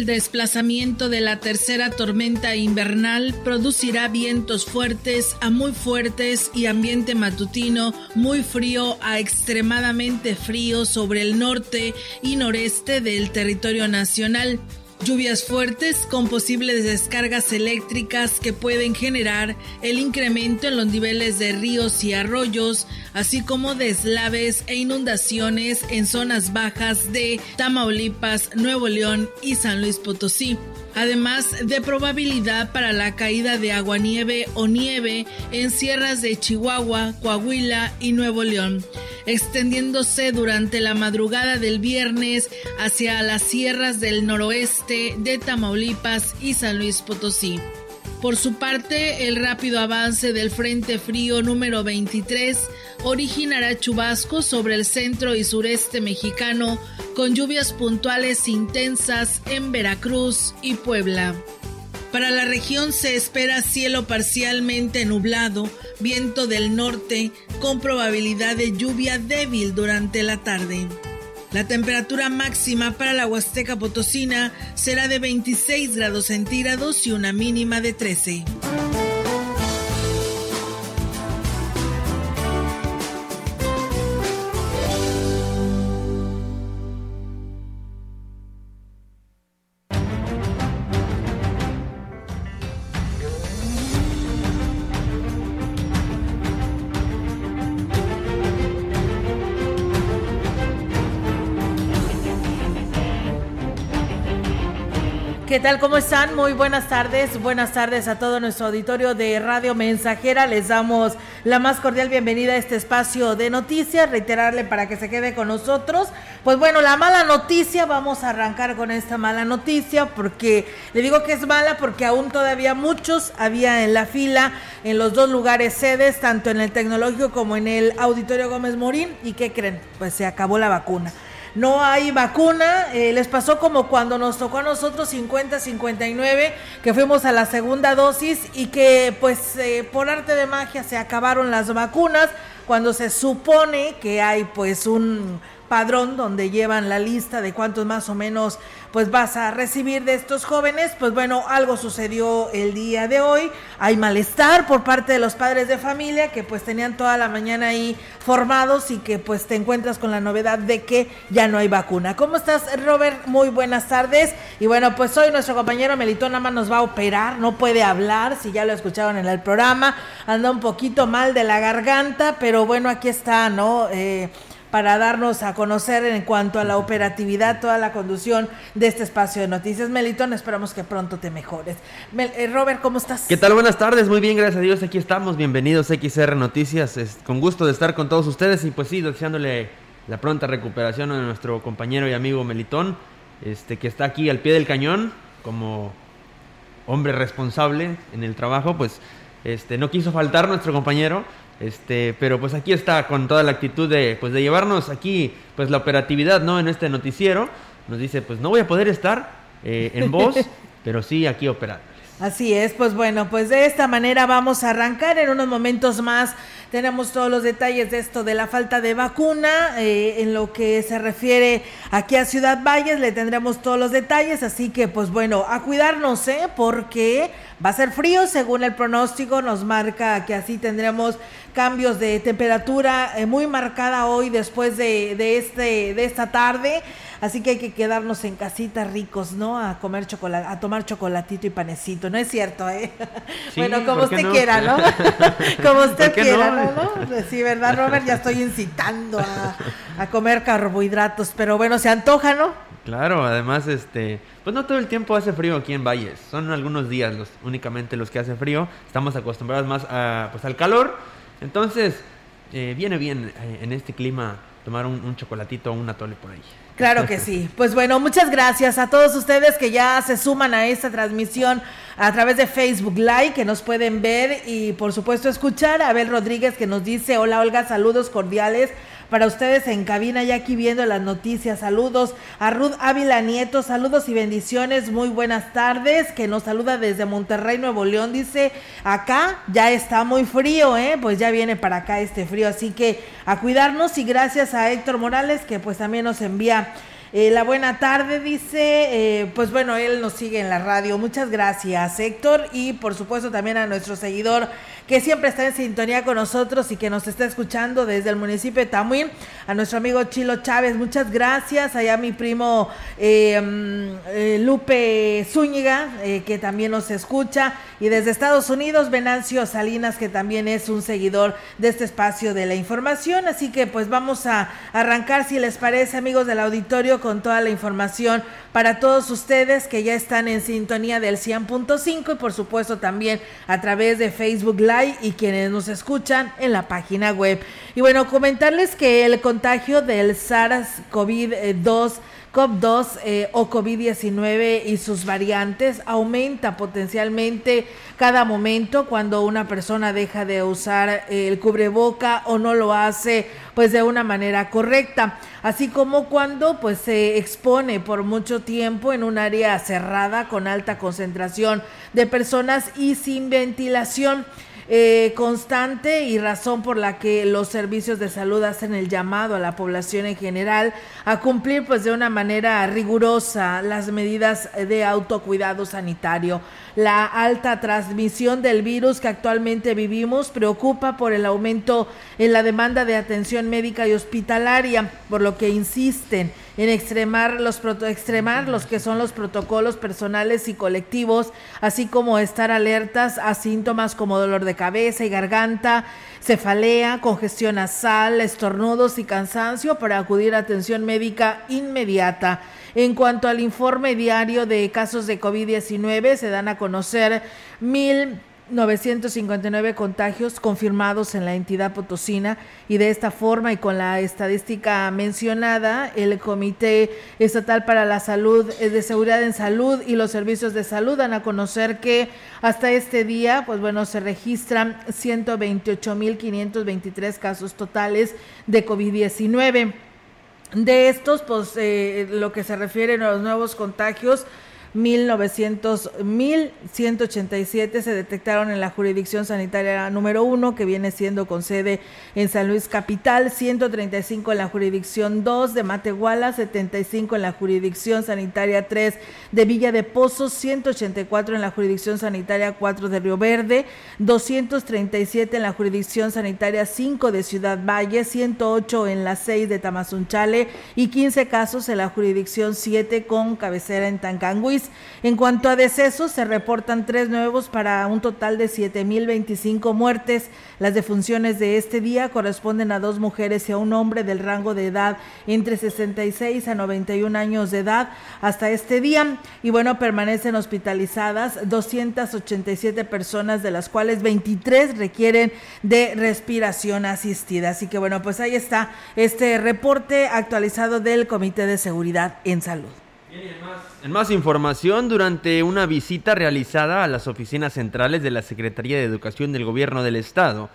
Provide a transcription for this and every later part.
El desplazamiento de la tercera tormenta invernal producirá vientos fuertes a muy fuertes y ambiente matutino muy frío a extremadamente frío sobre el norte y noreste del territorio nacional. Lluvias fuertes con posibles descargas eléctricas que pueden generar el incremento en los niveles de ríos y arroyos, así como deslaves e inundaciones en zonas bajas de Tamaulipas, Nuevo León y San Luis Potosí además de probabilidad para la caída de aguanieve o nieve en sierras de Chihuahua, Coahuila y Nuevo León, extendiéndose durante la madrugada del viernes hacia las sierras del noroeste de Tamaulipas y San Luis Potosí. Por su parte, el rápido avance del Frente Frío número 23 originará chubascos sobre el centro y sureste mexicano con lluvias puntuales intensas en Veracruz y Puebla. Para la región se espera cielo parcialmente nublado, viento del norte con probabilidad de lluvia débil durante la tarde. La temperatura máxima para la Huasteca Potosina será de 26 grados centígrados y una mínima de 13. ¿Qué tal? ¿Cómo están? Muy buenas tardes. Buenas tardes a todo nuestro auditorio de Radio Mensajera. Les damos la más cordial bienvenida a este espacio de noticias. Reiterarle para que se quede con nosotros. Pues bueno, la mala noticia, vamos a arrancar con esta mala noticia porque le digo que es mala porque aún todavía muchos había en la fila en los dos lugares sedes, tanto en el tecnológico como en el Auditorio Gómez Morín. ¿Y qué creen? Pues se acabó la vacuna no hay vacuna. Eh, les pasó como cuando nos tocó a nosotros 50-59, que fuimos a la segunda dosis y que pues eh, por arte de magia se acabaron las vacunas cuando se supone que hay pues un padrón donde llevan la lista de cuántos más o menos pues vas a recibir de estos jóvenes, pues bueno, algo sucedió el día de hoy, hay malestar por parte de los padres de familia que pues tenían toda la mañana ahí formados y que pues te encuentras con la novedad de que ya no hay vacuna. ¿Cómo estás Robert? Muy buenas tardes y bueno, pues hoy nuestro compañero Melitón más nos va a operar, no puede hablar, si ya lo escucharon en el programa, anda un poquito mal de la garganta, pero bueno, aquí está, ¿no? Eh, para darnos a conocer en cuanto a la operatividad, toda la conducción de este espacio de noticias. Melitón, esperamos que pronto te mejores. Eh, Robert, ¿cómo estás? ¿Qué tal? Buenas tardes, muy bien, gracias a Dios, aquí estamos, bienvenidos a XR Noticias, es, con gusto de estar con todos ustedes y pues sí, deseándole la pronta recuperación a nuestro compañero y amigo Melitón, este, que está aquí al pie del cañón como hombre responsable en el trabajo, pues este, no quiso faltar nuestro compañero, este, pero pues aquí está con toda la actitud de, pues de llevarnos aquí, pues la operatividad, ¿no? En este noticiero. Nos dice, pues no voy a poder estar eh, en voz, pero sí aquí operándoles. Así es, pues bueno, pues de esta manera vamos a arrancar en unos momentos más. Tenemos todos los detalles de esto de la falta de vacuna. Eh, en lo que se refiere aquí a Ciudad Valles, le tendremos todos los detalles. Así que, pues bueno, a cuidarnos, ¿eh? Porque va a ser frío, según el pronóstico, nos marca que así tendremos cambios de temperatura eh, muy marcada hoy después de, de, este, de esta tarde. Así que hay que quedarnos en casita ricos, ¿no? A comer chocolate, a tomar chocolatito y panecito, ¿no es cierto, eh? bueno, como usted quiera, ¿no? como usted quiera, no? Pues sí, ¿verdad, Robert? Ya estoy incitando a, a comer carbohidratos, pero bueno, se antoja, ¿no? Claro, además, este, pues no todo el tiempo hace frío aquí en Valles. Son algunos días los, únicamente los que hace frío. Estamos acostumbrados más a, pues, al calor. Entonces, eh, viene bien eh, en este clima tomar un, chocolatito o un atole por ahí. Claro que sí. Pues bueno, muchas gracias a todos ustedes que ya se suman a esta transmisión a través de Facebook Live, que nos pueden ver y por supuesto escuchar. Abel Rodríguez que nos dice, hola Olga, saludos cordiales para ustedes en cabina, ya aquí viendo las noticias. Saludos a Ruth Ávila Nieto, saludos y bendiciones, muy buenas tardes, que nos saluda desde Monterrey, Nuevo León. Dice, acá ya está muy frío, ¿eh? Pues ya viene para acá este frío, así que a cuidarnos y gracias a Héctor Morales, que pues también nos envía eh, la buena tarde dice, eh, pues bueno, él nos sigue en la radio. Muchas gracias, Héctor. Y por supuesto también a nuestro seguidor que siempre está en sintonía con nosotros y que nos está escuchando desde el municipio de Tamuín, a nuestro amigo Chilo Chávez, muchas gracias, allá mi primo eh, mm, Lupe Zúñiga, que también nos escucha, y desde Estados Unidos, Venancio Salinas, que también es un seguidor de este espacio de la información, así que pues vamos a arrancar, si les parece, amigos del auditorio, con toda la información para todos ustedes que ya están en sintonía del 100.5 y por supuesto también a través de Facebook Live y quienes nos escuchan en la página web. Y bueno, comentarles que el contagio del SARS-CoV-2 COP2 eh, o COVID-19 y sus variantes aumenta potencialmente cada momento cuando una persona deja de usar el cubreboca o no lo hace pues de una manera correcta, así como cuando pues se expone por mucho tiempo en un área cerrada con alta concentración de personas y sin ventilación. Eh, constante y razón por la que los servicios de salud hacen el llamado a la población en general a cumplir pues de una manera rigurosa las medidas de autocuidado sanitario. La alta transmisión del virus que actualmente vivimos preocupa por el aumento en la demanda de atención médica y hospitalaria, por lo que insisten en extremar los, extremar los que son los protocolos personales y colectivos, así como estar alertas a síntomas como dolor de cabeza y garganta, cefalea, congestión nasal, estornudos y cansancio para acudir a atención médica inmediata. En cuanto al informe diario de casos de COVID-19, se dan a conocer mil 959 contagios confirmados en la entidad potosina y de esta forma y con la estadística mencionada, el Comité Estatal para la Salud eh, de Seguridad en Salud y los servicios de salud dan a conocer que hasta este día, pues bueno, se registran 128.523 casos totales de COVID-19. De estos, pues eh, lo que se refiere a los nuevos contagios, 1900, 1187 se detectaron en la jurisdicción sanitaria número 1, que viene siendo con sede en San Luis Capital, 135 en la jurisdicción 2 de Matehuala, 75 en la jurisdicción sanitaria 3 de Villa de Pozos, 184 en la jurisdicción sanitaria 4 de Río Verde, 237 en la jurisdicción sanitaria 5 de Ciudad Valle, 108 en la 6 de Tamazunchale y 15 casos en la jurisdicción 7 con cabecera en Tancanguis. En cuanto a decesos, se reportan tres nuevos para un total de 7.025 muertes. Las defunciones de este día corresponden a dos mujeres y a un hombre del rango de edad entre 66 a 91 años de edad hasta este día. Y bueno, permanecen hospitalizadas 287 personas, de las cuales 23 requieren de respiración asistida. Así que bueno, pues ahí está este reporte actualizado del Comité de Seguridad en Salud. En más información, durante una visita realizada a las oficinas centrales de la Secretaría de Educación del Gobierno del Estado,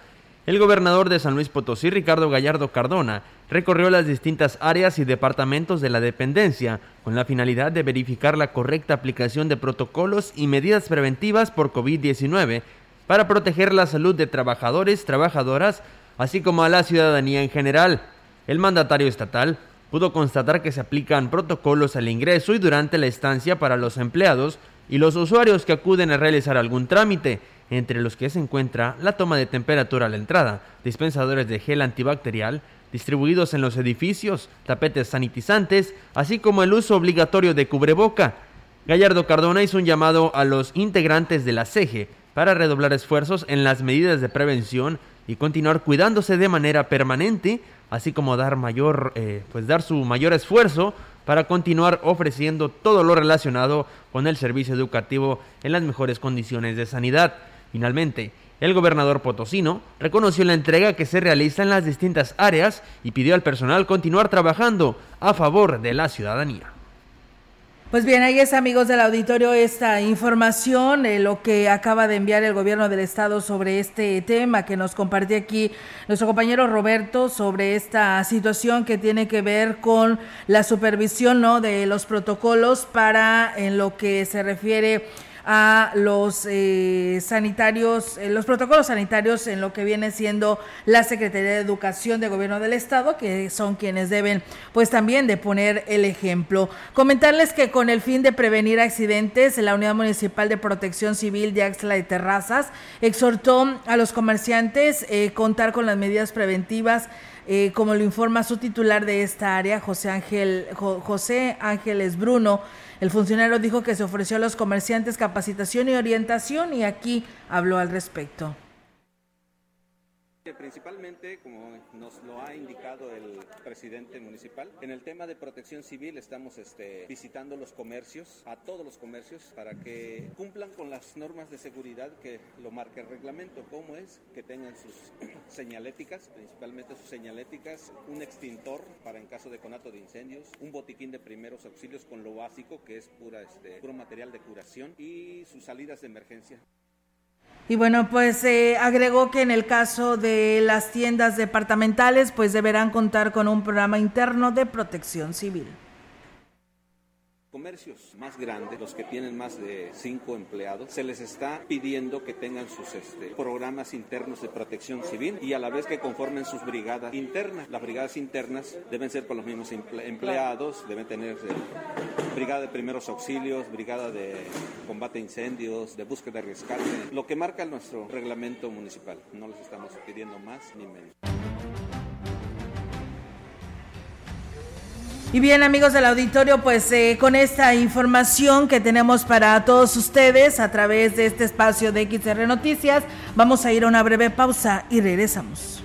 el gobernador de San Luis Potosí, Ricardo Gallardo Cardona, recorrió las distintas áreas y departamentos de la dependencia con la finalidad de verificar la correcta aplicación de protocolos y medidas preventivas por COVID-19 para proteger la salud de trabajadores, trabajadoras, así como a la ciudadanía en general. El mandatario estatal pudo constatar que se aplican protocolos al ingreso y durante la estancia para los empleados y los usuarios que acuden a realizar algún trámite, entre los que se encuentra la toma de temperatura a la entrada, dispensadores de gel antibacterial, distribuidos en los edificios, tapetes sanitizantes, así como el uso obligatorio de cubreboca. Gallardo Cardona hizo un llamado a los integrantes de la CEGE para redoblar esfuerzos en las medidas de prevención y continuar cuidándose de manera permanente así como dar mayor, eh, pues dar su mayor esfuerzo para continuar ofreciendo todo lo relacionado con el servicio educativo en las mejores condiciones de sanidad. Finalmente, el gobernador potosino reconoció la entrega que se realiza en las distintas áreas y pidió al personal continuar trabajando a favor de la ciudadanía. Pues bien, ahí es amigos del auditorio esta información, de lo que acaba de enviar el gobierno del estado sobre este tema que nos compartió aquí nuestro compañero Roberto sobre esta situación que tiene que ver con la supervisión ¿no? de los protocolos para en lo que se refiere a los eh, sanitarios, eh, los protocolos sanitarios en lo que viene siendo la Secretaría de Educación de Gobierno del Estado, que son quienes deben pues también de poner el ejemplo. Comentarles que con el fin de prevenir accidentes, la Unidad Municipal de Protección Civil de Axla de Terrazas exhortó a los comerciantes eh, contar con las medidas preventivas eh, como lo informa su titular de esta área, José Ángel José Ángeles Bruno, el funcionario dijo que se ofreció a los comerciantes capacitación y orientación y aquí habló al respecto. Principalmente, como nos lo ha indicado presidente municipal, en el tema de protección civil estamos este, visitando los comercios, a todos los comercios, para que cumplan con las normas de seguridad que lo marca el reglamento, como es que tengan sus señaléticas, principalmente sus señaléticas, un extintor para en caso de conato de incendios, un botiquín de primeros auxilios con lo básico que es pura, este, puro material de curación y sus salidas de emergencia. Y bueno, pues eh, agregó que en el caso de las tiendas departamentales, pues deberán contar con un programa interno de protección civil comercios más grandes, los que tienen más de cinco empleados, se les está pidiendo que tengan sus este, programas internos de protección civil y a la vez que conformen sus brigadas internas. Las brigadas internas deben ser con los mismos empleados, deben tener eh, brigada de primeros auxilios, brigada de combate a incendios, de búsqueda y rescate, lo que marca nuestro reglamento municipal. No les estamos pidiendo más ni menos. Y bien amigos del auditorio, pues eh, con esta información que tenemos para todos ustedes a través de este espacio de XR Noticias, vamos a ir a una breve pausa y regresamos.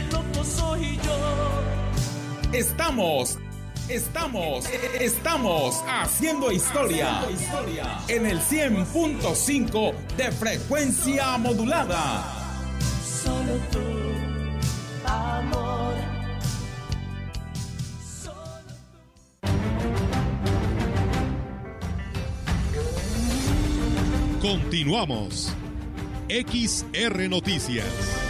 Ese loco soy yo. Estamos, estamos, estamos haciendo historia, en el 100.5 de frecuencia modulada. Solo tú, amor. Continuamos. XR Noticias.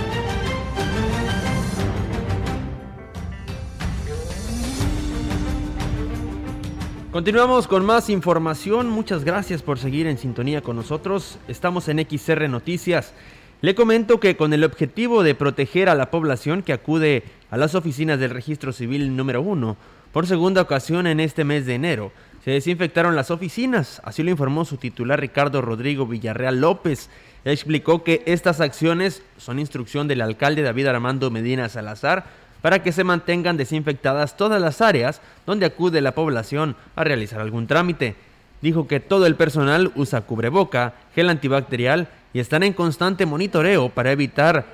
Continuamos con más información. Muchas gracias por seguir en sintonía con nosotros. Estamos en XR Noticias. Le comento que con el objetivo de proteger a la población que acude a las oficinas del registro civil número 1 por segunda ocasión en este mes de enero, se desinfectaron las oficinas, así lo informó su titular Ricardo Rodrigo Villarreal López. Explicó que estas acciones son instrucción del alcalde David Armando Medina Salazar para que se mantengan desinfectadas todas las áreas donde acude la población a realizar algún trámite. Dijo que todo el personal usa cubreboca, gel antibacterial y están en constante monitoreo para evitar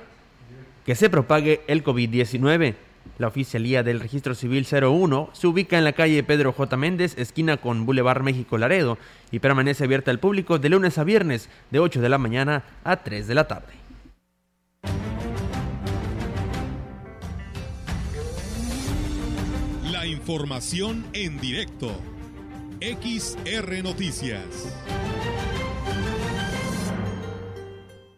que se propague el COVID-19. La oficialía del Registro Civil 01 se ubica en la calle Pedro J. Méndez, esquina con Boulevard México Laredo, y permanece abierta al público de lunes a viernes de 8 de la mañana a 3 de la tarde. Información en directo. XR Noticias.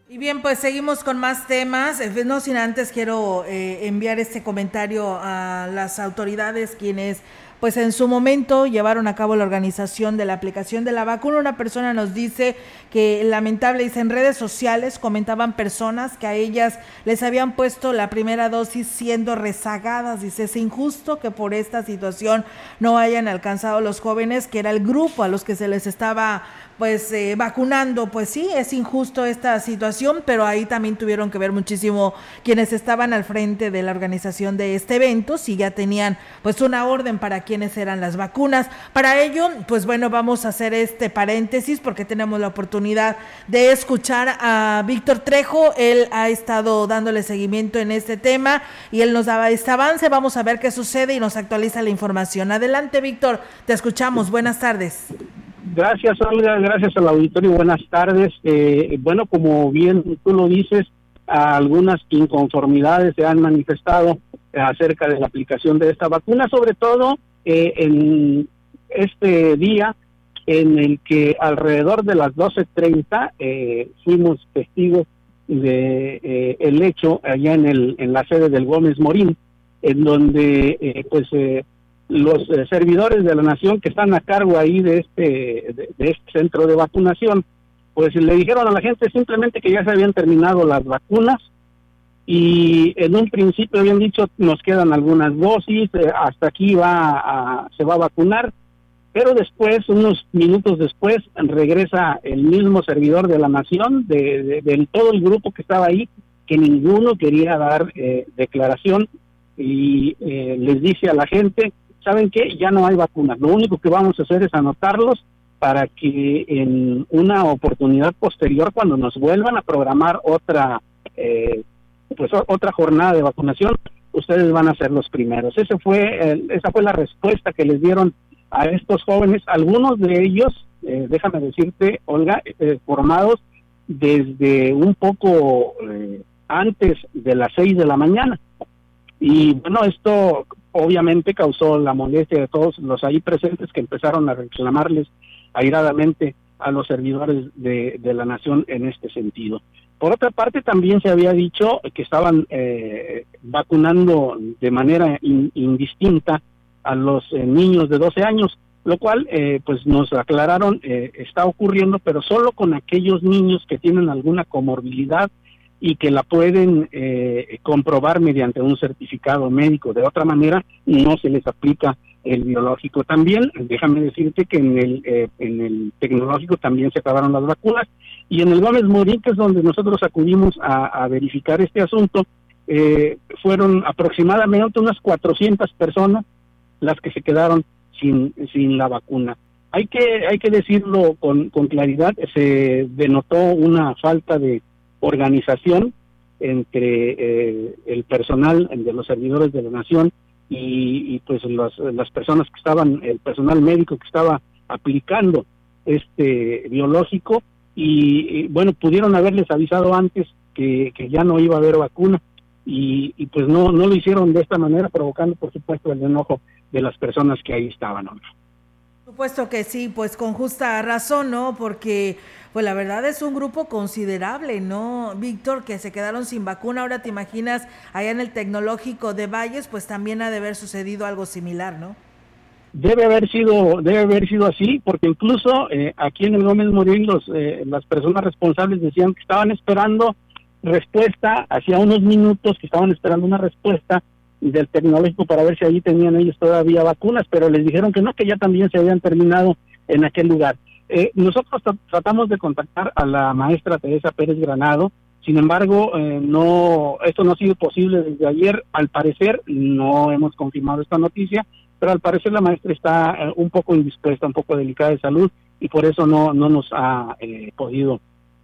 Y bien, pues seguimos con más temas. Eh, no sin antes quiero eh, enviar este comentario a las autoridades quienes pues en su momento llevaron a cabo la organización de la aplicación de la vacuna. Una persona nos dice que lamentable, dice en redes sociales comentaban personas que a ellas les habían puesto la primera dosis siendo rezagadas. Dice, es injusto que por esta situación no hayan alcanzado los jóvenes, que era el grupo a los que se les estaba pues eh, vacunando, pues sí, es injusto esta situación, pero ahí también tuvieron que ver muchísimo quienes estaban al frente de la organización de este evento, si ya tenían pues una orden para quienes eran las vacunas. Para ello, pues bueno, vamos a hacer este paréntesis porque tenemos la oportunidad de escuchar a Víctor Trejo, él ha estado dándole seguimiento en este tema y él nos daba este avance, vamos a ver qué sucede y nos actualiza la información. Adelante, Víctor, te escuchamos, buenas tardes. Gracias, Olga. Gracias al auditorio. Buenas tardes. Eh, bueno, como bien tú lo dices, algunas inconformidades se han manifestado acerca de la aplicación de esta vacuna, sobre todo eh, en este día en el que alrededor de las 12.30 eh, fuimos testigos de eh, el hecho allá en, el, en la sede del Gómez Morín, en donde eh, pues los eh, servidores de la nación que están a cargo ahí de este, de, este centro de vacunación, pues le dijeron a la gente simplemente que ya se habían terminado las vacunas y en un principio habían dicho nos quedan algunas dosis, eh, hasta aquí va a, se va a vacunar, pero después, unos minutos después, regresa el mismo servidor de la nación, de, de, todo el grupo que estaba ahí, que ninguno quería dar eh, declaración y les dice a la gente ¿saben qué? Ya no hay vacunas. Lo único que vamos a hacer es anotarlos para que en una oportunidad posterior, cuando nos vuelvan a programar otra, eh, pues otra jornada de vacunación, ustedes van a ser los primeros. Ese fue, esa fue la respuesta que les dieron a estos jóvenes. Algunos de ellos, eh, déjame decirte, Olga, eh, formados desde un poco antes de las seis de la mañana. Y bueno, esto obviamente causó la molestia de todos los ahí presentes que empezaron a reclamarles airadamente a los servidores de, la nación en este sentido. Por otra parte, también se había dicho que estaban eh, vacunando de manera indistinta a los eh, niños de 12 años, lo cual, eh, pues nos aclararon, está ocurriendo, pero solo con aquellos niños que tienen alguna comorbilidad y que la pueden eh, comprobar mediante un certificado médico. De otra manera, no se les aplica el biológico. También, déjame decirte que eh, en el tecnológico también se acabaron las vacunas y en el Gómez Morín, que es donde nosotros acudimos a, verificar este asunto, eh, fueron aproximadamente unas 400 personas las que se quedaron sin, sin la vacuna. Hay que, hay que decirlo con, con claridad, se denotó una falta de organización entre eh, el personal de los servidores de la nación y, pues las personas que estaban, el personal médico que estaba aplicando este biológico y, bueno, pudieron haberles avisado antes que, ya no iba a haber vacuna y, pues no, no lo hicieron de esta manera, provocando por supuesto el enojo de las personas que ahí estaban. ¿no? Supuesto que sí, pues con justa razón, ¿no? Porque pues la verdad es un grupo considerable, ¿no, Víctor? Que se quedaron sin vacuna. Ahora te imaginas, allá en el tecnológico de Valles, pues también ha de haber sucedido algo similar, ¿no? Debe haber sido, debe haber sido así, porque incluso eh, aquí en el Gómez Morín los, eh, las personas responsables decían que estaban esperando respuesta, hacía unos minutos que estaban esperando una respuesta del tecnológico para ver si allí tenían ellos todavía vacunas, pero les dijeron que no, que ya también se habían terminado en aquel lugar. Eh, nosotros tratamos de contactar a la maestra Teresa Pérez Granado, sin embargo, eh, no, esto no ha sido posible desde ayer. Al parecer, no hemos confirmado esta noticia, pero al parecer la maestra está eh, un poco indispuesta, un poco delicada de salud y por eso no, no nos ha podido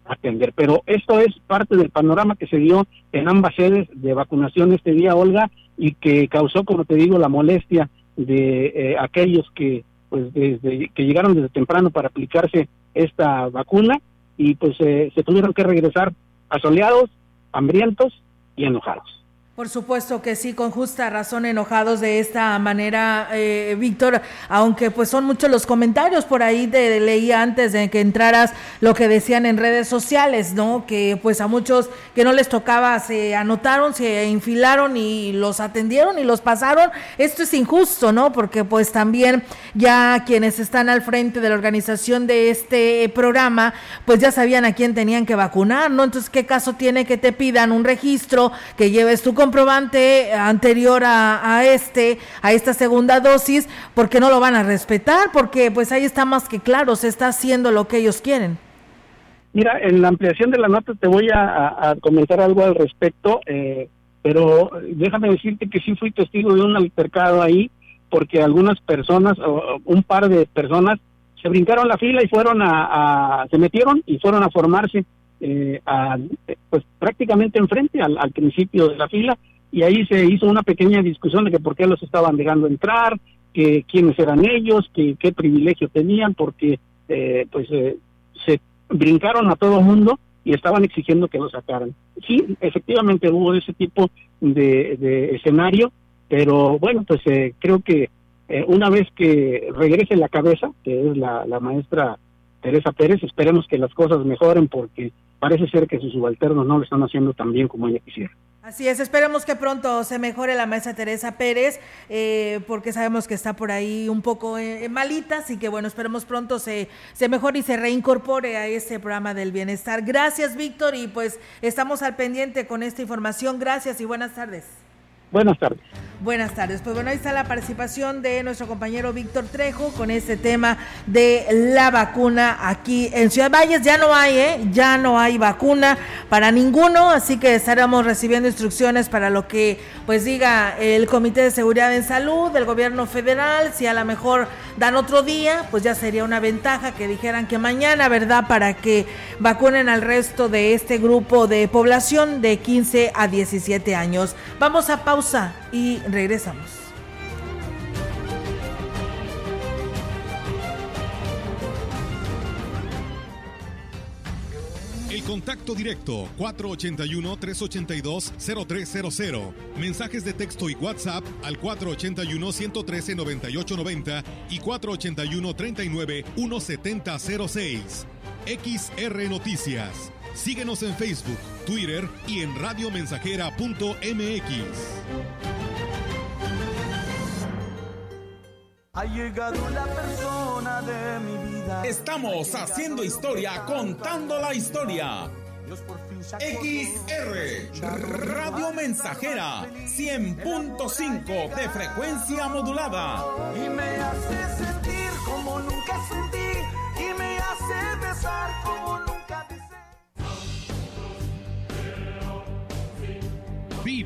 atender. Pero esto es parte del panorama que se dio en ambas sedes de vacunación este día, Olga, y que causó, como te digo, la molestia de eh, aquellos que pues desde que llegaron desde temprano para aplicarse esta vacuna y pues eh, se tuvieron que regresar asoleados, hambrientos y enojados. Por supuesto que sí, con justa razón enojados de esta manera, eh, Víctor, aunque pues son muchos los comentarios por ahí te leía antes de que entraras lo que decían en redes sociales, ¿no? Que pues a muchos que no les tocaba se anotaron, se infilaron y los atendieron y los pasaron. Esto es injusto, ¿no? Porque pues también ya quienes están al frente de la organización de este programa, pues ya sabían a quién tenían que vacunar, ¿no? Entonces, ¿qué caso tiene que te pidan un registro, que lleves tu comprobante anterior a, este, a esta segunda dosis, porque no lo van a respetar, porque pues ahí está más que claro, se está haciendo lo que ellos quieren. Mira, en la ampliación de la nota te voy a, comentar algo al respecto, eh, pero déjame decirte que sí fui testigo de un altercado ahí, porque algunas personas, un par de personas, se brincaron la fila y fueron a, se metieron y fueron a formarse eh, pues prácticamente enfrente al, principio de la fila y ahí se hizo una pequeña discusión de que por qué los estaban dejando entrar, que quiénes eran ellos, que qué privilegio tenían, porque eh, pues eh, se brincaron a todo mundo y estaban exigiendo que los sacaran. Sí, efectivamente hubo ese tipo de, escenario, pero bueno, pues eh, creo que una vez que regrese la cabeza, que es la, la maestra Teresa Pérez, esperemos que las cosas mejoren porque parece ser que sus subalternos no lo están haciendo tan bien como ella quisiera. Así es, esperemos que pronto se mejore la maestra Teresa Pérez, eh, porque sabemos que está por ahí un poco eh, malita, así que bueno, esperemos pronto se, se mejore y se reincorpore a este programa del bienestar. Gracias, Víctor, y pues estamos al pendiente con esta información. Gracias y buenas tardes. Buenas tardes. Buenas tardes. Pues bueno, ahí está la participación de nuestro compañero Víctor Trejo con este tema de la vacuna aquí en Ciudad Valles. Ya no hay, ¿eh? Ya no hay vacuna para ninguno, así que estaremos recibiendo instrucciones para lo que pues diga el Comité de Seguridad en Salud del gobierno federal. Si a lo mejor dan otro día, pues ya sería una ventaja que dijeran que mañana, ¿verdad? Para que vacunen al resto de este grupo de población de 15 a 17 años. Vamos a pausa y regresamos. El contacto directo 481-382-0300. Mensajes de texto y WhatsApp al 481-113-9890 y 481-39-1706. XR Noticias. Síguenos en Facebook, Twitter y en radiomensajera.mx. Ha llegado la persona de mi vida. Estamos haciendo historia, contando la historia. XR Radio Mensajera 100.5 de frecuencia modulada. Y me hace sentir como nunca sentí. Y me hace besar como nunca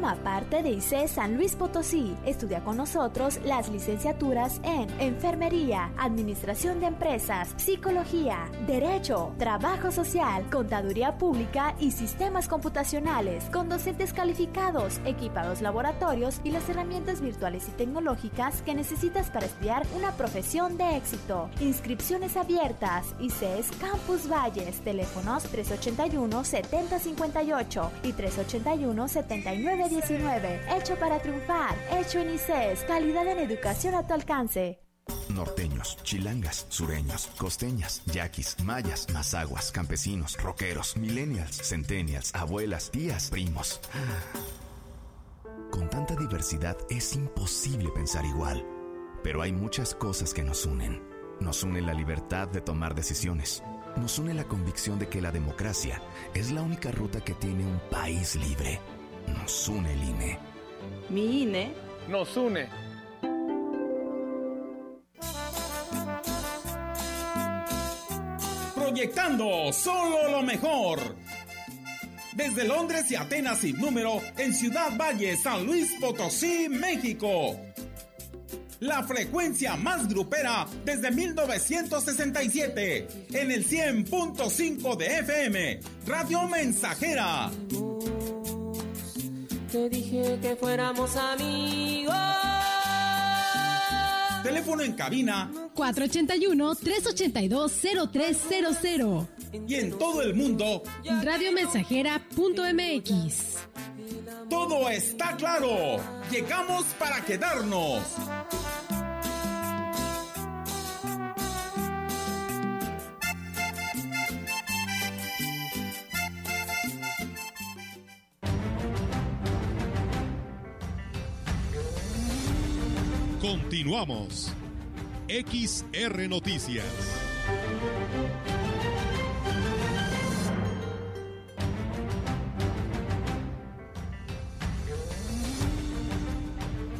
Forma parte de ICE San Luis Potosí. Estudia con nosotros las licenciaturas en Enfermería, Administración de Empresas, Psicología, Derecho, Trabajo Social, Contaduría Pública y Sistemas Computacionales, con docentes calificados, equipados laboratorios y las herramientas virtuales y tecnológicas que necesitas para estudiar una profesión de éxito. Inscripciones abiertas. ICES Campus Valles. Teléfonos 381 7058 y 381 79 19 Hecho para triunfar. Hecho en ICES. Calidad en educación a tu alcance. Norteños, chilangas, sureños, costeñas, yaquis, mayas, mazaguas, campesinos, rockeros, millennials, centennials, abuelas, tías, primos. Con tanta diversidad es imposible pensar igual. Pero hay muchas cosas que nos unen. Nos une la libertad de tomar decisiones. Nos une la convicción de que la democracia es la única ruta que tiene un país libre. Nos une el INE. Mi INE nos une. Proyectando solo lo mejor. Desde Londres y Atenas sin número, en Ciudad Valle, San Luis Potosí, México. La frecuencia más grupera desde 1967, en el 100.5 de FM, Radio Mensajera te dije que fuéramos amigos. Teléfono en cabina 481-382-0300. Y en todo el mundo, radiomensajera.mx. Todo está claro. Llegamos para quedarnos. Continuamos. XR Noticias.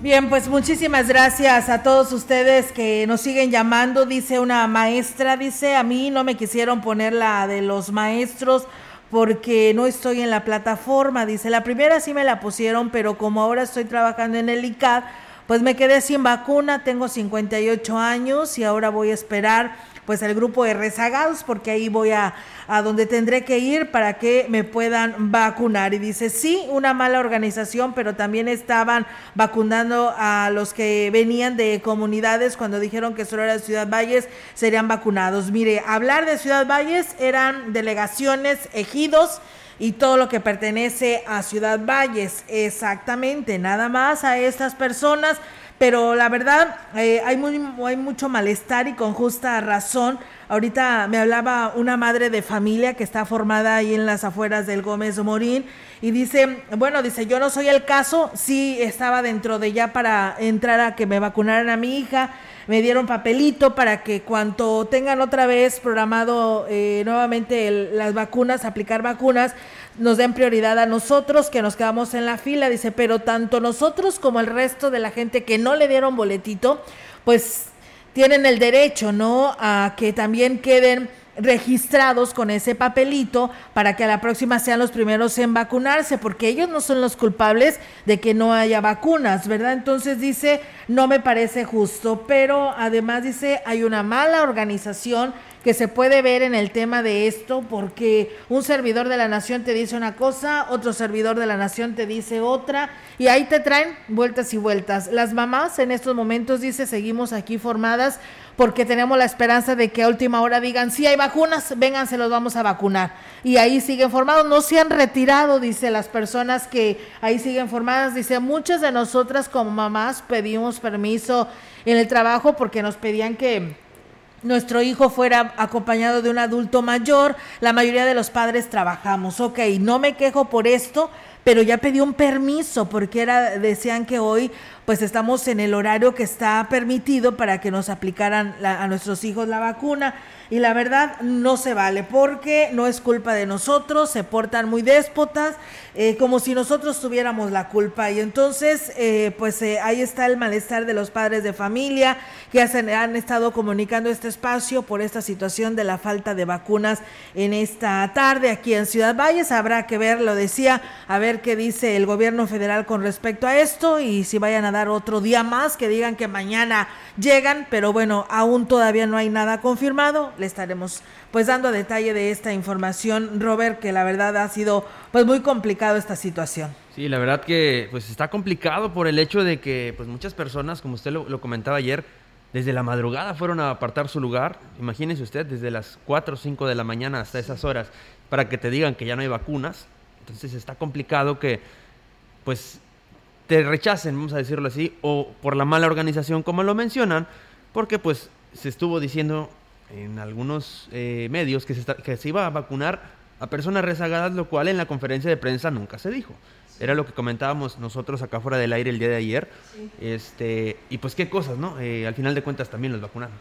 Bien, pues muchísimas gracias a todos ustedes que nos siguen llamando. Dice una maestra, dice, a mí no me quisieron poner la de los maestros porque no estoy en la plataforma. Dice, la primera sí me la pusieron, pero como ahora estoy trabajando en el ICAD, pues me quedé sin vacuna, tengo 58 años y ahora voy a esperar pues el grupo de rezagados porque ahí voy a, a donde tendré que ir para que me puedan vacunar. Y dice, sí, una mala organización, pero también estaban vacunando a los que venían de comunidades cuando dijeron que solo era Ciudad Valles, serían vacunados. Mire, hablar de Ciudad Valles eran delegaciones, ejidos, y todo lo que pertenece a Ciudad Valles. Exactamente, nada más a estas personas. Pero la verdad, eh, hay, muy, hay mucho malestar y con justa razón. Ahorita me hablaba una madre de familia que está formada ahí en las afueras del Gómez Morín y dice, bueno, dice, yo no soy el caso, sí estaba dentro de ya para entrar a que me vacunaran a mi hija, me dieron papelito para que cuando tengan otra vez programado eh, nuevamente las vacunas, aplicar vacunas, nos den prioridad a nosotros que nos quedamos en la fila, dice, pero tanto nosotros como el resto de la gente que no le dieron boletito, pues tienen el derecho, ¿no? A que también queden registrados con ese papelito para que a la próxima sean los primeros en vacunarse, porque ellos no son los culpables de que no haya vacunas, ¿verdad? Entonces dice, no me parece justo, pero además dice, hay una mala organización que se puede ver en el tema de esto, porque un servidor de la nación te dice una cosa, otro servidor de la nación te dice otra, y ahí te traen vueltas y vueltas. Las mamás en estos momentos, dice, seguimos aquí formadas porque tenemos la esperanza de que a última hora digan, si hay vacunas, vengan, se los vamos a vacunar. Y ahí siguen formados, no se han retirado, dice las personas que ahí siguen formadas, dice, muchas de nosotras como mamás pedimos permiso en el trabajo porque nos pedían que nuestro hijo fuera acompañado de un adulto mayor, la mayoría de los padres trabajamos, ok, no me quejo por esto, pero ya pedí un permiso porque era decían que hoy pues estamos en el horario que está permitido para que nos aplicaran a nuestros hijos la vacuna. Y la verdad no se vale porque no es culpa de nosotros, se portan muy déspotas, eh, como si nosotros tuviéramos la culpa. Y entonces eh, pues eh, ahí está el malestar de los padres de familia que hacen, han estado comunicando este espacio por esta situación de la falta de vacunas en esta tarde aquí en Ciudad Valles, habrá que ver, lo decía, a ver qué dice el gobierno federal con respecto a esto y si vayan a dar otro día más, que digan que mañana llegan, pero bueno, aún todavía no hay nada confirmado. Le estaremos pues dando detalle de esta información, Robert, que la verdad ha sido pues muy complicado esta situación. Sí, la verdad que pues está complicado por el hecho de que pues muchas personas, como usted lo, comentaba ayer, desde la madrugada fueron a apartar su lugar. Imagínese usted, desde las 4 o 5 de la mañana hasta esas horas, para que te digan que ya no hay vacunas. Entonces está complicado que pues te rechacen, vamos a decirlo así, o por la mala organización como lo mencionan, porque pues se estuvo diciendo en algunos eh, medios que se, que se iba a vacunar a personas rezagadas, lo cual en la conferencia de prensa nunca se dijo. Era lo que comentábamos nosotros acá fuera del aire el día de ayer. Este, y pues qué cosas, ¿no? Eh, al final de cuentas también los vacunaron.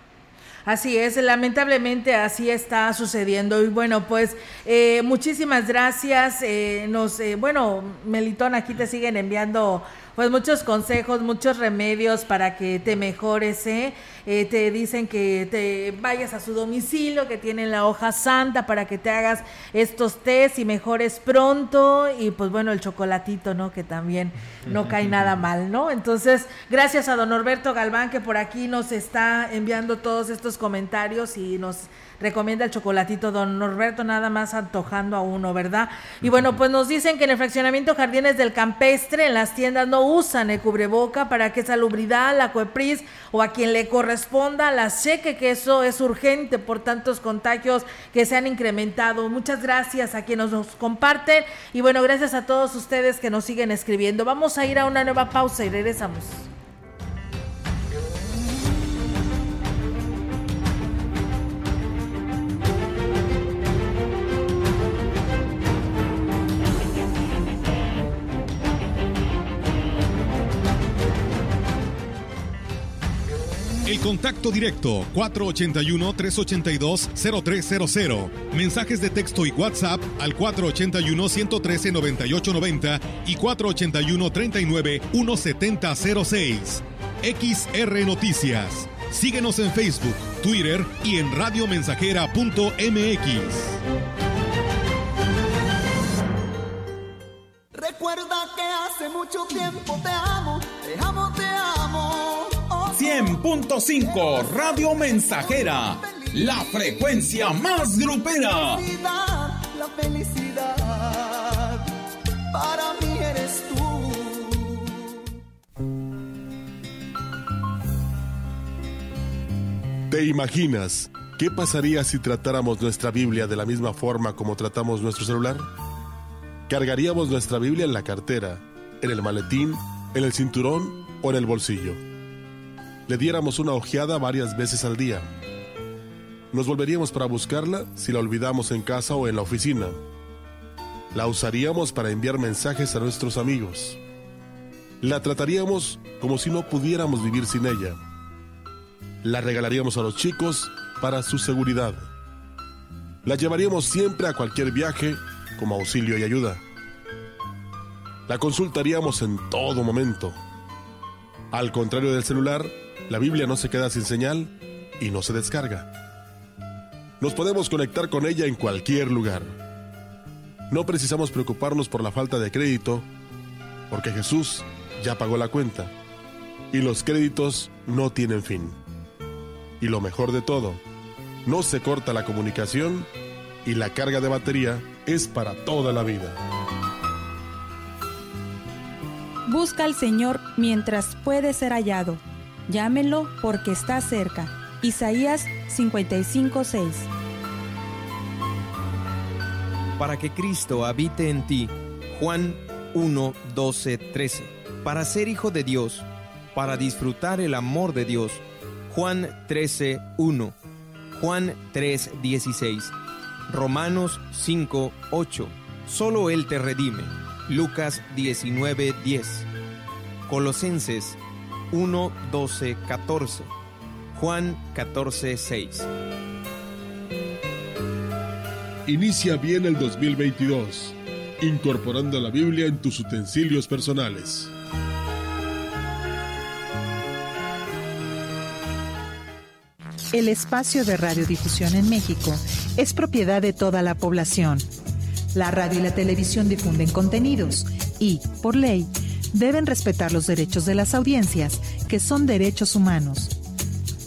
Así es, lamentablemente así está sucediendo. Y bueno, pues eh, muchísimas gracias. nos, bueno, Melitón, aquí te siguen enviando pues muchos consejos, muchos remedios para que te mejores, ¿eh? ¿eh? te dicen que te vayas a su domicilio, que tienen la hoja santa para que te hagas estos test y mejores pronto. Y pues bueno, el chocolatito, ¿no? Que también no cae nada mal, ¿no? Entonces, gracias a don Norberto Galván que por aquí nos está enviando todos estos comentarios y nos recomienda el chocolatito don Norberto, nada más antojando a uno, ¿verdad? Y bueno, pues nos dicen que en el fraccionamiento Jardines del Campestre, en las tiendas no usan el cubreboca para que salubridad, la COEPRIS o a quien le corresponda la cheque, que eso es urgente por tantos contagios que se han incrementado. Muchas gracias a quienes nos comparten y bueno, gracias a todos ustedes que nos siguen escribiendo. Vamos a ir a una nueva pausa y regresamos. Contacto directo 481-382-0300. Mensajes de texto y WhatsApp al 481-113-9890 y 481-39-1706. XR Noticias. Síguenos en Facebook, Twitter y en radiomensajera.mx. Recuerda que hace mucho tiempo te 100.5 Radio Mensajera, la frecuencia más grupera. La felicidad, para mí eres tú. ¿Te imaginas qué pasaría si tratáramos nuestra Biblia de la misma forma como tratamos nuestro celular? Cargaríamos nuestra Biblia en la cartera, en el maletín, en el cinturón o en el bolsillo le diéramos una ojeada varias veces al día. Nos volveríamos para buscarla si la olvidamos en casa o en la oficina. La usaríamos para enviar mensajes a nuestros amigos. La trataríamos como si no pudiéramos vivir sin ella. La regalaríamos a los chicos para su seguridad. La llevaríamos siempre a cualquier viaje como auxilio y ayuda. La consultaríamos en todo momento. Al contrario del celular, la Biblia no se queda sin señal y no se descarga. Nos podemos conectar con ella en cualquier lugar. No precisamos preocuparnos por la falta de crédito, porque Jesús ya pagó la cuenta y los créditos no tienen fin. Y lo mejor de todo, no se corta la comunicación y la carga de batería es para toda la vida. Busca al Señor mientras puede ser hallado. Llámelo porque está cerca. Isaías 55:6 Para que Cristo habite en ti. Juan 1, 12, 13. Para ser hijo de Dios, para disfrutar el amor de Dios. Juan 13, 1. Juan 3, 16. Romanos 5, 8. Solo Él te redime. Lucas 19, 10. Colosenses 1, 12, 14. Juan 14, 6. Inicia bien el 2022, incorporando la Biblia en tus utensilios personales. El espacio de radiodifusión en México es propiedad de toda la población. La radio y la televisión difunden contenidos y, por ley, deben respetar los derechos de las audiencias, que son derechos humanos.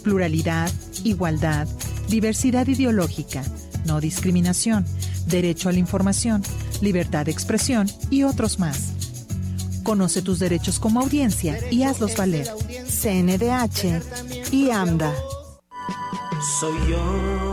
Pluralidad, igualdad, diversidad ideológica, no discriminación, derecho a la información, libertad de expresión y otros más. Conoce tus derechos como audiencia y hazlos valer. CNDH y AMDA. Soy yo.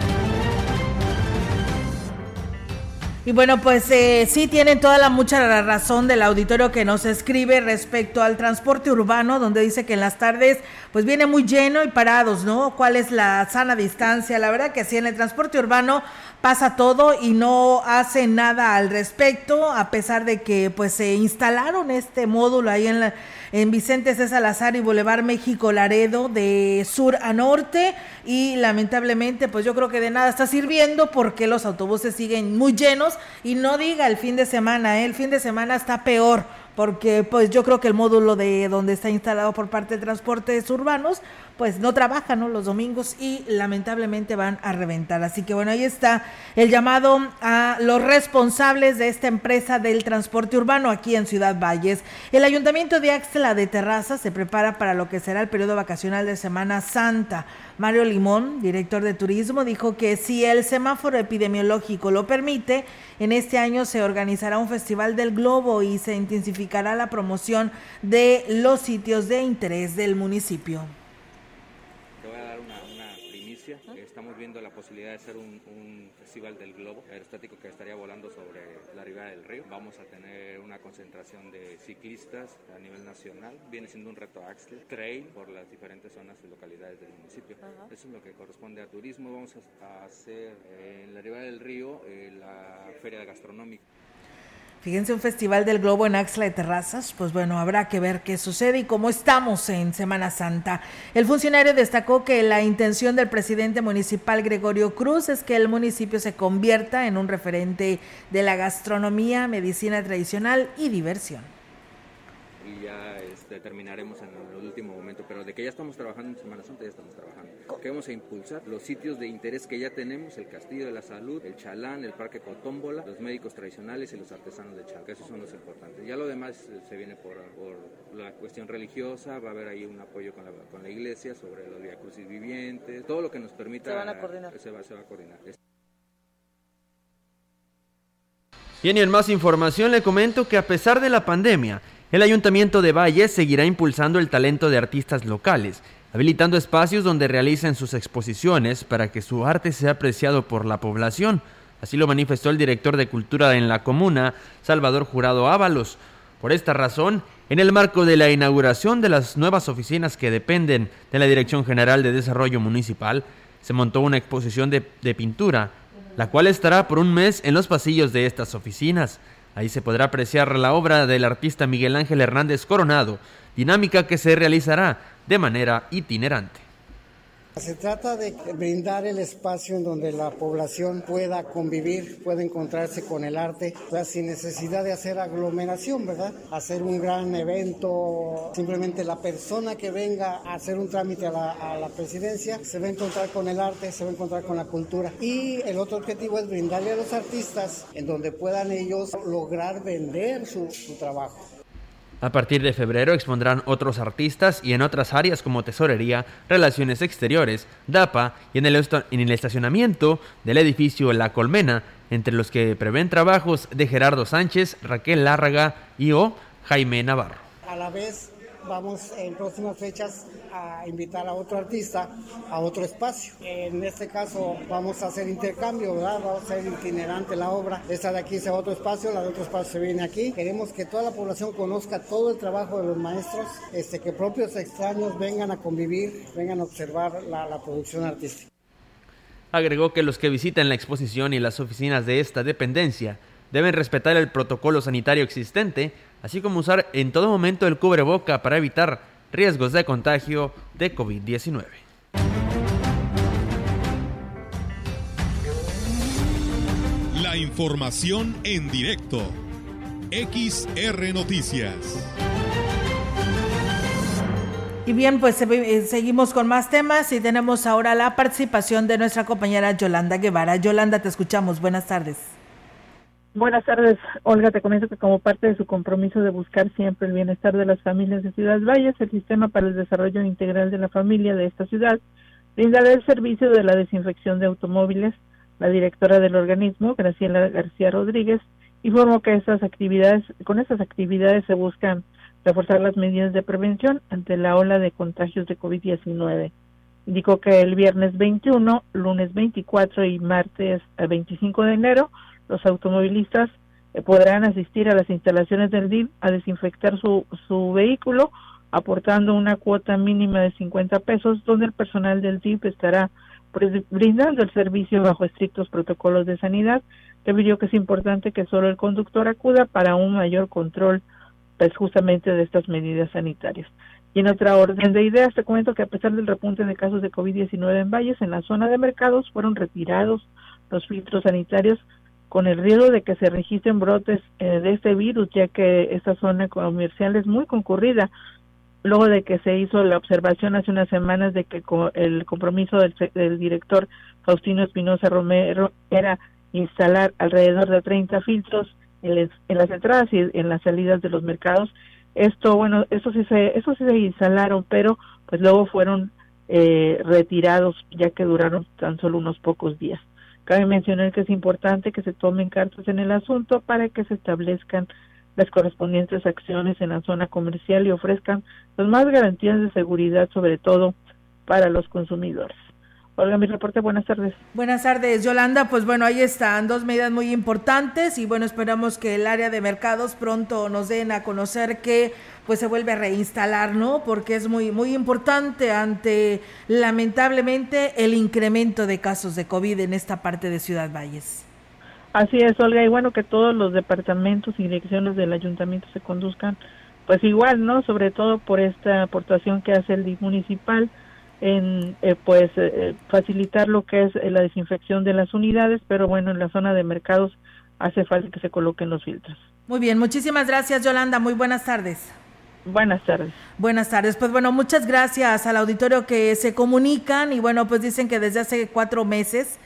Y bueno, pues eh, sí tienen toda la mucha razón del auditorio que nos escribe respecto al transporte urbano, donde dice que en las tardes pues viene muy lleno y parados, ¿no? ¿Cuál es la sana distancia? La verdad que sí, en el transporte urbano pasa todo y no hace nada al respecto, a pesar de que pues se instalaron este módulo ahí en la en Vicente César Salazar y Boulevard México Laredo de sur a norte. Y lamentablemente pues yo creo que de nada está sirviendo porque los autobuses siguen muy llenos. Y no diga el fin de semana, ¿eh? el fin de semana está peor porque pues yo creo que el módulo de donde está instalado por parte de transportes urbanos pues no trabaja ¿no? los domingos y lamentablemente van a reventar. Así que bueno, ahí está el llamado a los responsables de esta empresa del transporte urbano aquí en Ciudad Valles. El ayuntamiento de Axla de Terraza se prepara para lo que será el periodo vacacional de Semana Santa. Mario Limón, director de turismo, dijo que si el semáforo epidemiológico lo permite, en este año se organizará un festival del globo y se intensificará la promoción de los sitios de interés del municipio. Estamos viendo la posibilidad de hacer un, festival del globo aerostático que estaría volando sobre la ribera del río. Vamos a tener una concentración de ciclistas a nivel nacional. Viene siendo un reto Axel, trail por las diferentes zonas y localidades del municipio. Eso es lo que corresponde a turismo. Vamos a, hacer eh, en la ribera del río eh, la feria gastronómica. Fíjense, un festival del globo en Axla de Terrazas, pues bueno, habrá que ver qué sucede y cómo estamos en Semana Santa. El funcionario destacó que la intención del presidente municipal Gregorio Cruz es que el municipio se convierta en un referente de la gastronomía, medicina tradicional y diversión. Y ya este, terminaremos en de que ya estamos trabajando en Semana Santa, ya estamos trabajando. Que vamos a impulsar los sitios de interés que ya tenemos, el Castillo de la Salud, el Chalán, el Parque Cotómbola, los médicos tradicionales y los artesanos de Chalán, que esos son los importantes. Ya lo demás eh, se viene por, la cuestión religiosa, va a haber ahí un apoyo con la, con la iglesia sobre los viacrucis vivientes, todo lo que nos permita... Se van a coordinar. Se va, se va a coordinar. Bien, y en más información le comento que a pesar de la pandemia, el Ayuntamiento de Valle seguirá impulsando el talento de artistas locales, habilitando espacios donde realicen sus exposiciones para que su arte sea apreciado por la población. Así lo manifestó el director de Cultura en la comuna, Salvador Jurado Ábalos. Por esta razón, en el marco de la inauguración de las nuevas oficinas que dependen de la Dirección General de Desarrollo Municipal, se montó una exposición de, de pintura, la cual estará por un mes en los pasillos de estas oficinas. Ahí se podrá apreciar la obra del artista Miguel Ángel Hernández Coronado, dinámica que se realizará de manera itinerante. Se trata de brindar el espacio en donde la población pueda convivir, pueda encontrarse con el arte, sin necesidad de hacer aglomeración, ¿verdad? Hacer un gran evento, simplemente la persona que venga a hacer un trámite a la, presidencia se va a encontrar con el arte, se va a encontrar con la cultura. Y el otro objetivo es brindarle a los artistas en donde puedan ellos lograr vender su trabajo. A partir de febrero expondrán otros artistas y en otras áreas como tesorería, relaciones exteriores, DAPA y en el, en el estacionamiento del edificio La Colmena, entre los que prevén trabajos de Gerardo Sánchez, Raquel Lárraga y o Jaime Navarro. Vamos en próximas fechas a invitar a otro artista a otro espacio. En este caso vamos a hacer intercambio, ¿verdad? Vamos a ser itinerante la obra. Esta de aquí se va a otro espacio, la de otro espacio se viene aquí. Queremos que toda la población conozca todo el trabajo de los maestros, este, que propios extraños vengan a convivir, vengan a observar la, la producción artística. Agregó que los que visiten la exposición y las oficinas de esta dependencia deben respetar el protocolo sanitario existente así como usar en todo momento el cubreboca para evitar riesgos de contagio de COVID-19. La información en directo. XR Noticias. Y bien, pues eh, seguimos con más temas y tenemos ahora la participación de nuestra compañera Yolanda Guevara. Yolanda, te escuchamos. Buenas tardes. Buenas tardes, Olga. Te comento que como parte de su compromiso de buscar siempre el bienestar de las familias de Ciudad Valles, el Sistema para el Desarrollo Integral de la Familia de esta ciudad brindará el servicio de la desinfección de automóviles. La directora del organismo, Graciela García Rodríguez, informó que estas actividades, con estas actividades se buscan reforzar las medidas de prevención ante la ola de contagios de COVID-19. Indicó que el viernes 21, lunes 24 y martes 25 de enero los automovilistas eh, podrán asistir a las instalaciones del DIV a desinfectar su, su vehículo aportando una cuota mínima de 50 pesos donde el personal del DIV estará brindando el servicio bajo estrictos protocolos de sanidad. Refirió que es importante que solo el conductor acuda para un mayor control pues justamente de estas medidas sanitarias. Y en otra orden de ideas, te comento que a pesar del repunte de casos de COVID-19 en Valles, en la zona de mercados fueron retirados los filtros sanitarios con el riesgo de que se registren brotes eh, de este virus, ya que esta zona comercial es muy concurrida. Luego de que se hizo la observación hace unas semanas de que el compromiso del, director Faustino Espinosa Romero era instalar alrededor de 30 filtros en, las entradas y en las salidas de los mercados. Esto, bueno, eso sí se, eso sí se instalaron, pero pues luego fueron eh, retirados ya que duraron tan solo unos pocos días. Cabe mencionar que es importante que se tomen cartas en el asunto para que se establezcan las correspondientes acciones en la zona comercial y ofrezcan las más garantías de seguridad, sobre todo para los consumidores. Olga, mi reporte, buenas tardes. Buenas tardes, Yolanda. Pues bueno, ahí están dos medidas muy importantes y bueno, esperamos que el área de mercados pronto nos den a conocer que pues se vuelve a reinstalar, ¿no? Porque es muy, muy importante ante, lamentablemente, el incremento de casos de COVID en esta parte de Ciudad Valles. Así es, Olga, y bueno, que todos los departamentos y direcciones del ayuntamiento se conduzcan, pues igual, ¿no? Sobre todo por esta aportación que hace el DIF municipal en, eh, pues, eh, facilitar lo que es la desinfección de las unidades, pero bueno, en la zona de mercados hace falta que se coloquen los filtros. Muy bien, muchísimas gracias, Yolanda. Muy buenas tardes. Buenas tardes. Buenas tardes. Pues bueno, muchas gracias al auditorio que se comunican y bueno, pues dicen que desde hace cuatro meses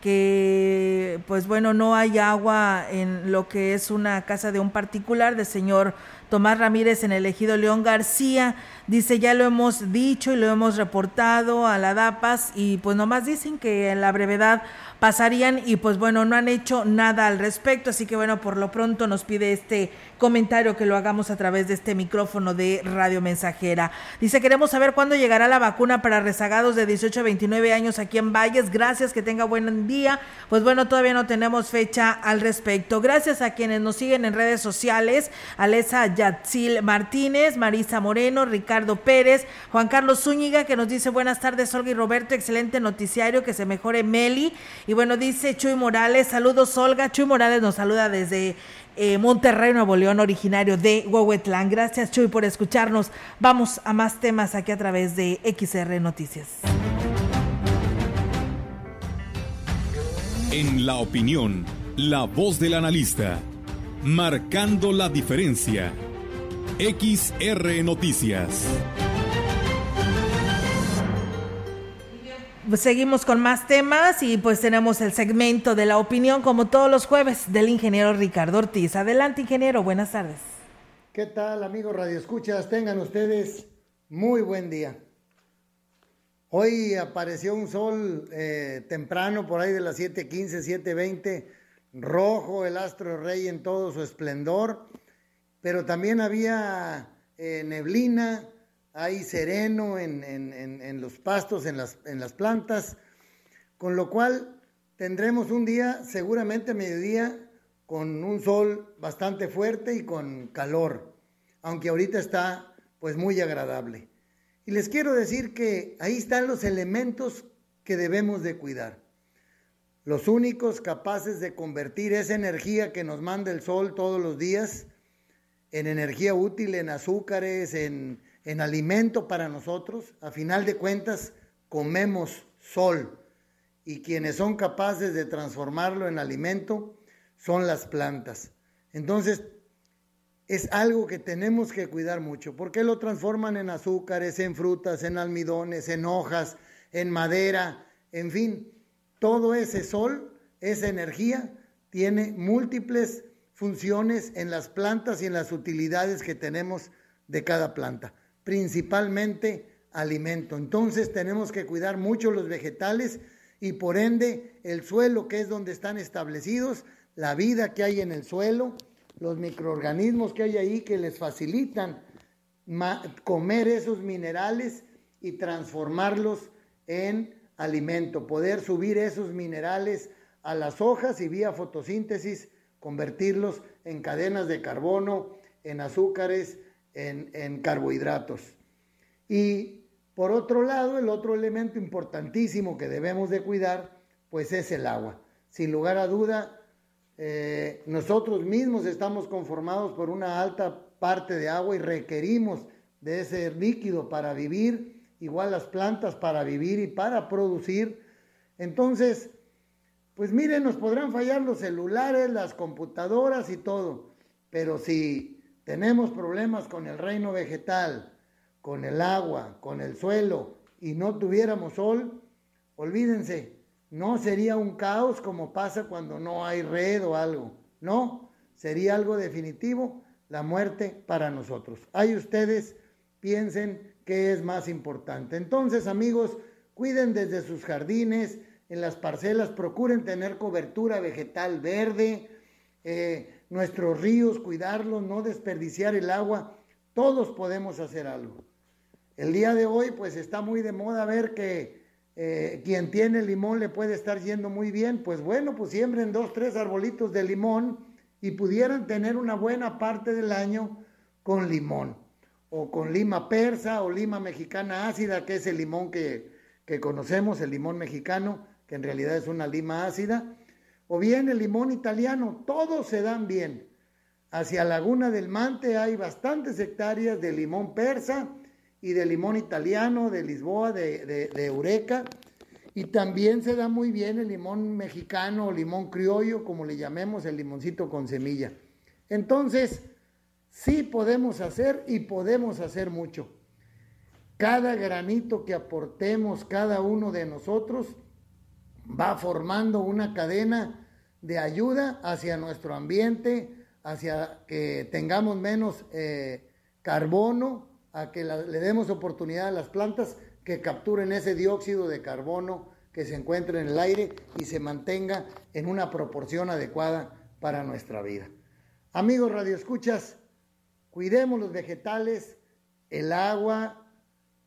que pues bueno, no hay agua en lo que es una casa de un particular del señor Tomás Ramírez en el ejido León García. Dice, ya lo hemos dicho y lo hemos reportado a la DAPAS y pues nomás dicen que en la brevedad pasarían y pues bueno, no han hecho nada al respecto, así que bueno, por lo pronto nos pide este comentario que lo hagamos a través de este micrófono de Radio Mensajera. Dice, queremos saber cuándo llegará la vacuna para rezagados de 18 a 29 años aquí en Valles. Gracias, que tenga buen día. Pues bueno, todavía no tenemos fecha al respecto. Gracias a quienes nos siguen en redes sociales, Alesa Yatzil Martínez, Marisa Moreno, Ricardo Ricardo Pérez, Juan Carlos Zúñiga, que nos dice buenas tardes, Olga y Roberto, excelente noticiario, que se mejore Meli. Y bueno, dice Chuy Morales, saludos Olga, Chuy Morales nos saluda desde eh, Monterrey, Nuevo León, originario de Huehuetlán. Gracias Chuy por escucharnos. Vamos a más temas aquí a través de XR Noticias. En la opinión, la voz del analista, marcando la diferencia. XR Noticias. Seguimos con más temas y pues tenemos el segmento de la opinión como todos los jueves del ingeniero Ricardo Ortiz. Adelante ingeniero, buenas tardes. ¿Qué tal amigos radioescuchas? Tengan ustedes muy buen día. Hoy apareció un sol eh, temprano, por ahí de las 7:15, 7:20, rojo, el astro rey en todo su esplendor, pero también había eh, neblina, hay sereno en, en, los pastos, en las, en las plantas, con lo cual tendremos un día, seguramente mediodía, con un sol bastante fuerte y con calor, aunque ahorita está pues muy agradable. Y les quiero decir que ahí están los elementos que debemos de cuidar. Los únicos capaces de convertir esa energía que nos manda el sol todos los días en energía útil, en azúcares, en, en alimento para nosotros. A final de cuentas, comemos sol. Y quienes son capaces de transformarlo en alimento son las plantas. Entonces, es algo que tenemos que cuidar mucho, porque lo transforman en azúcares, en frutas, en almidones, en hojas, en madera, en fin, todo ese sol, esa energía, tiene múltiples funciones en las plantas y en las utilidades que tenemos de cada planta, principalmente alimento. Entonces tenemos que cuidar mucho los vegetales y por ende el suelo que es donde están establecidos, la vida que hay en el suelo, los microorganismos que hay ahí que les facilitan comer esos minerales y transformarlos en alimento, poder subir esos minerales a las hojas y vía fotosíntesis convertirlos en cadenas de carbono, en azúcares, en, en carbohidratos. Y por otro lado, el otro elemento importantísimo que debemos de cuidar, pues es el agua. Sin lugar a duda, eh, nosotros mismos estamos conformados por una alta parte de agua y requerimos de ese líquido para vivir, igual las plantas para vivir y para producir. Entonces, pues miren, nos podrán fallar los celulares, las computadoras y todo, pero si tenemos problemas con el reino vegetal, con el agua, con el suelo y no tuviéramos sol, olvídense, no sería un caos como pasa cuando no hay red o algo. No, sería algo definitivo, la muerte para nosotros. Ahí ustedes piensen qué es más importante. Entonces, amigos, cuiden desde sus jardines, en las parcelas, procuren tener cobertura vegetal verde, eh, nuestros ríos, cuidarlos, no desperdiciar el agua. Todos podemos hacer algo. El día de hoy, pues está muy de moda ver que eh, quien tiene limón le puede estar yendo muy bien, pues bueno, pues siembren dos, tres arbolitos de limón y pudieran tener una buena parte del año con limón, o con lima persa o lima mexicana ácida, que es el limón que, que conocemos, el limón mexicano, que en realidad es una lima ácida, o bien el limón italiano, todos se dan bien. Hacia Laguna del Mante hay bastantes hectáreas de limón persa, y de limón italiano, de Lisboa, de, Eureka. Y también se da muy bien el limón mexicano o limón criollo, como le llamemos, el limoncito con semilla. Entonces, sí podemos hacer y podemos hacer mucho. Cada granito que aportemos cada uno de nosotros va formando una cadena de ayuda hacia nuestro ambiente, hacia que tengamos menos eh, carbono, a que le demos oportunidad a las plantas que capturen ese dióxido de carbono que se encuentra en el aire y se mantenga en una proporción adecuada para nuestra vida. Amigos radioescuchas, cuidemos los vegetales, el agua,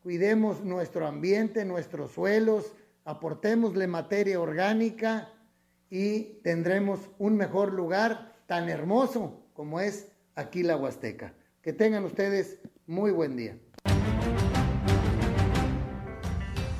cuidemos nuestro ambiente, nuestros suelos, aportémosle materia orgánica y tendremos un mejor lugar tan hermoso como es aquí la Huasteca. Que tengan ustedes muy buen día.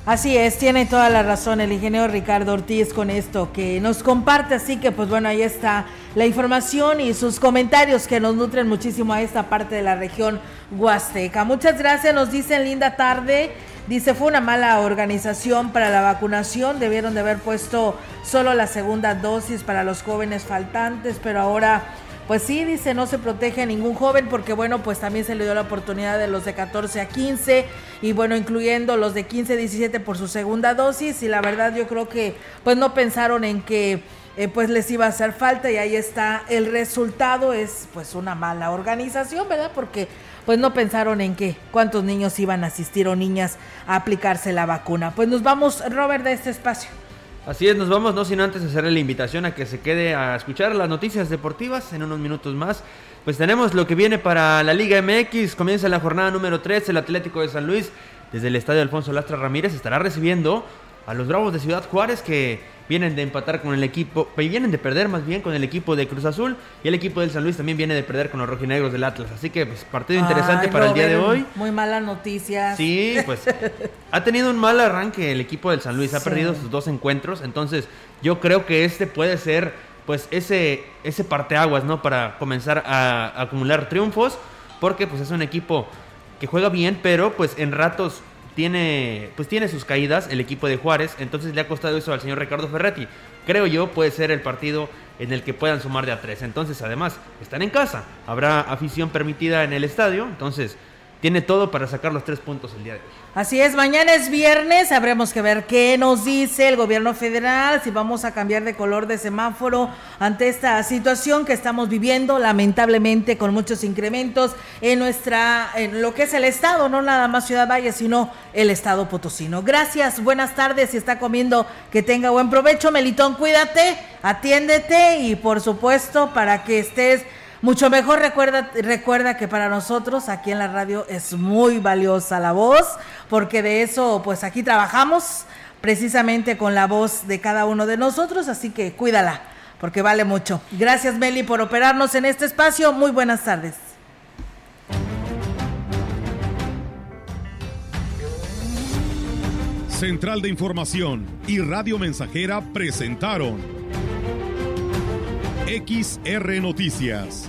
Así es, tiene toda la razón el ingeniero Ricardo Ortiz con esto que nos comparte, así que pues bueno, ahí está la información y sus comentarios que nos nutren muchísimo a esta parte de la región huasteca. Muchas gracias, nos dicen linda tarde Dice, fue una mala organización para la vacunación, debieron de haber puesto solo la segunda dosis para los jóvenes faltantes, pero ahora, pues sí, dice, no se protege a ningún joven porque, bueno, pues también se le dio la oportunidad de los de 14 a 15 y, bueno, incluyendo los de 15 a 17 por su segunda dosis. Y la verdad yo creo que, pues no pensaron en que... Eh, pues les iba a hacer falta y ahí está el resultado. Es pues una mala organización verdad porque pues no pensaron en qué, cuántos niños iban a asistir o niñas a aplicarse la vacuna. Pues nos vamos, Robert, de este espacio. Así es, nos vamos, no sin antes hacerle la invitación a que se quede a escuchar las noticias deportivas en unos minutos más. Pues tenemos lo que viene para la Liga MX, comienza la jornada número 3, el Atlético de San Luis, desde el estadio Alfonso Lastra Ramírez, estará recibiendo a los Bravos de Ciudad Juárez que vienen de empatar con el equipo, vienen de perder más bien con el equipo de Cruz Azul y el equipo del San Luis también viene de perder con los rojinegros del Atlas. Así que pues partido interesante para el día de hoy. Muy mala noticia. Sí, pues ha tenido un mal arranque el equipo del San Luis, ha perdido sus dos encuentros, entonces yo creo que este puede ser pues ese ese parteaguas, ¿no? Para comenzar a, a acumular triunfos, porque pues es un equipo que juega bien, pero pues en ratos tiene, pues tiene sus caídas el equipo de Juárez, entonces le ha costado eso al señor Ricardo Ferretti. Creo yo puede ser el partido en el que puedan sumar de a tres. Entonces, además, están en casa, habrá afición permitida en el estadio, entonces tiene todo para sacar los tres puntos el día de hoy. Así es, mañana es viernes, habremos que ver qué nos dice el gobierno federal, si vamos a cambiar de color de semáforo ante esta situación que estamos viviendo, lamentablemente con muchos incrementos en nuestra, en lo que es el estado, no nada más Ciudad Valle, sino el estado potosino. Gracias, buenas tardes, si está comiendo, que tenga buen provecho, Melitón, cuídate, atiéndete y por supuesto para que estés mucho mejor recuerda, recuerda que para nosotros aquí en la radio es muy valiosa la voz, porque de eso pues aquí trabajamos precisamente con la voz de cada uno de nosotros, así que cuídala, porque vale mucho. Gracias Meli por operarnos en este espacio, muy buenas tardes. Central de Información y Radio Mensajera presentaron XR Noticias.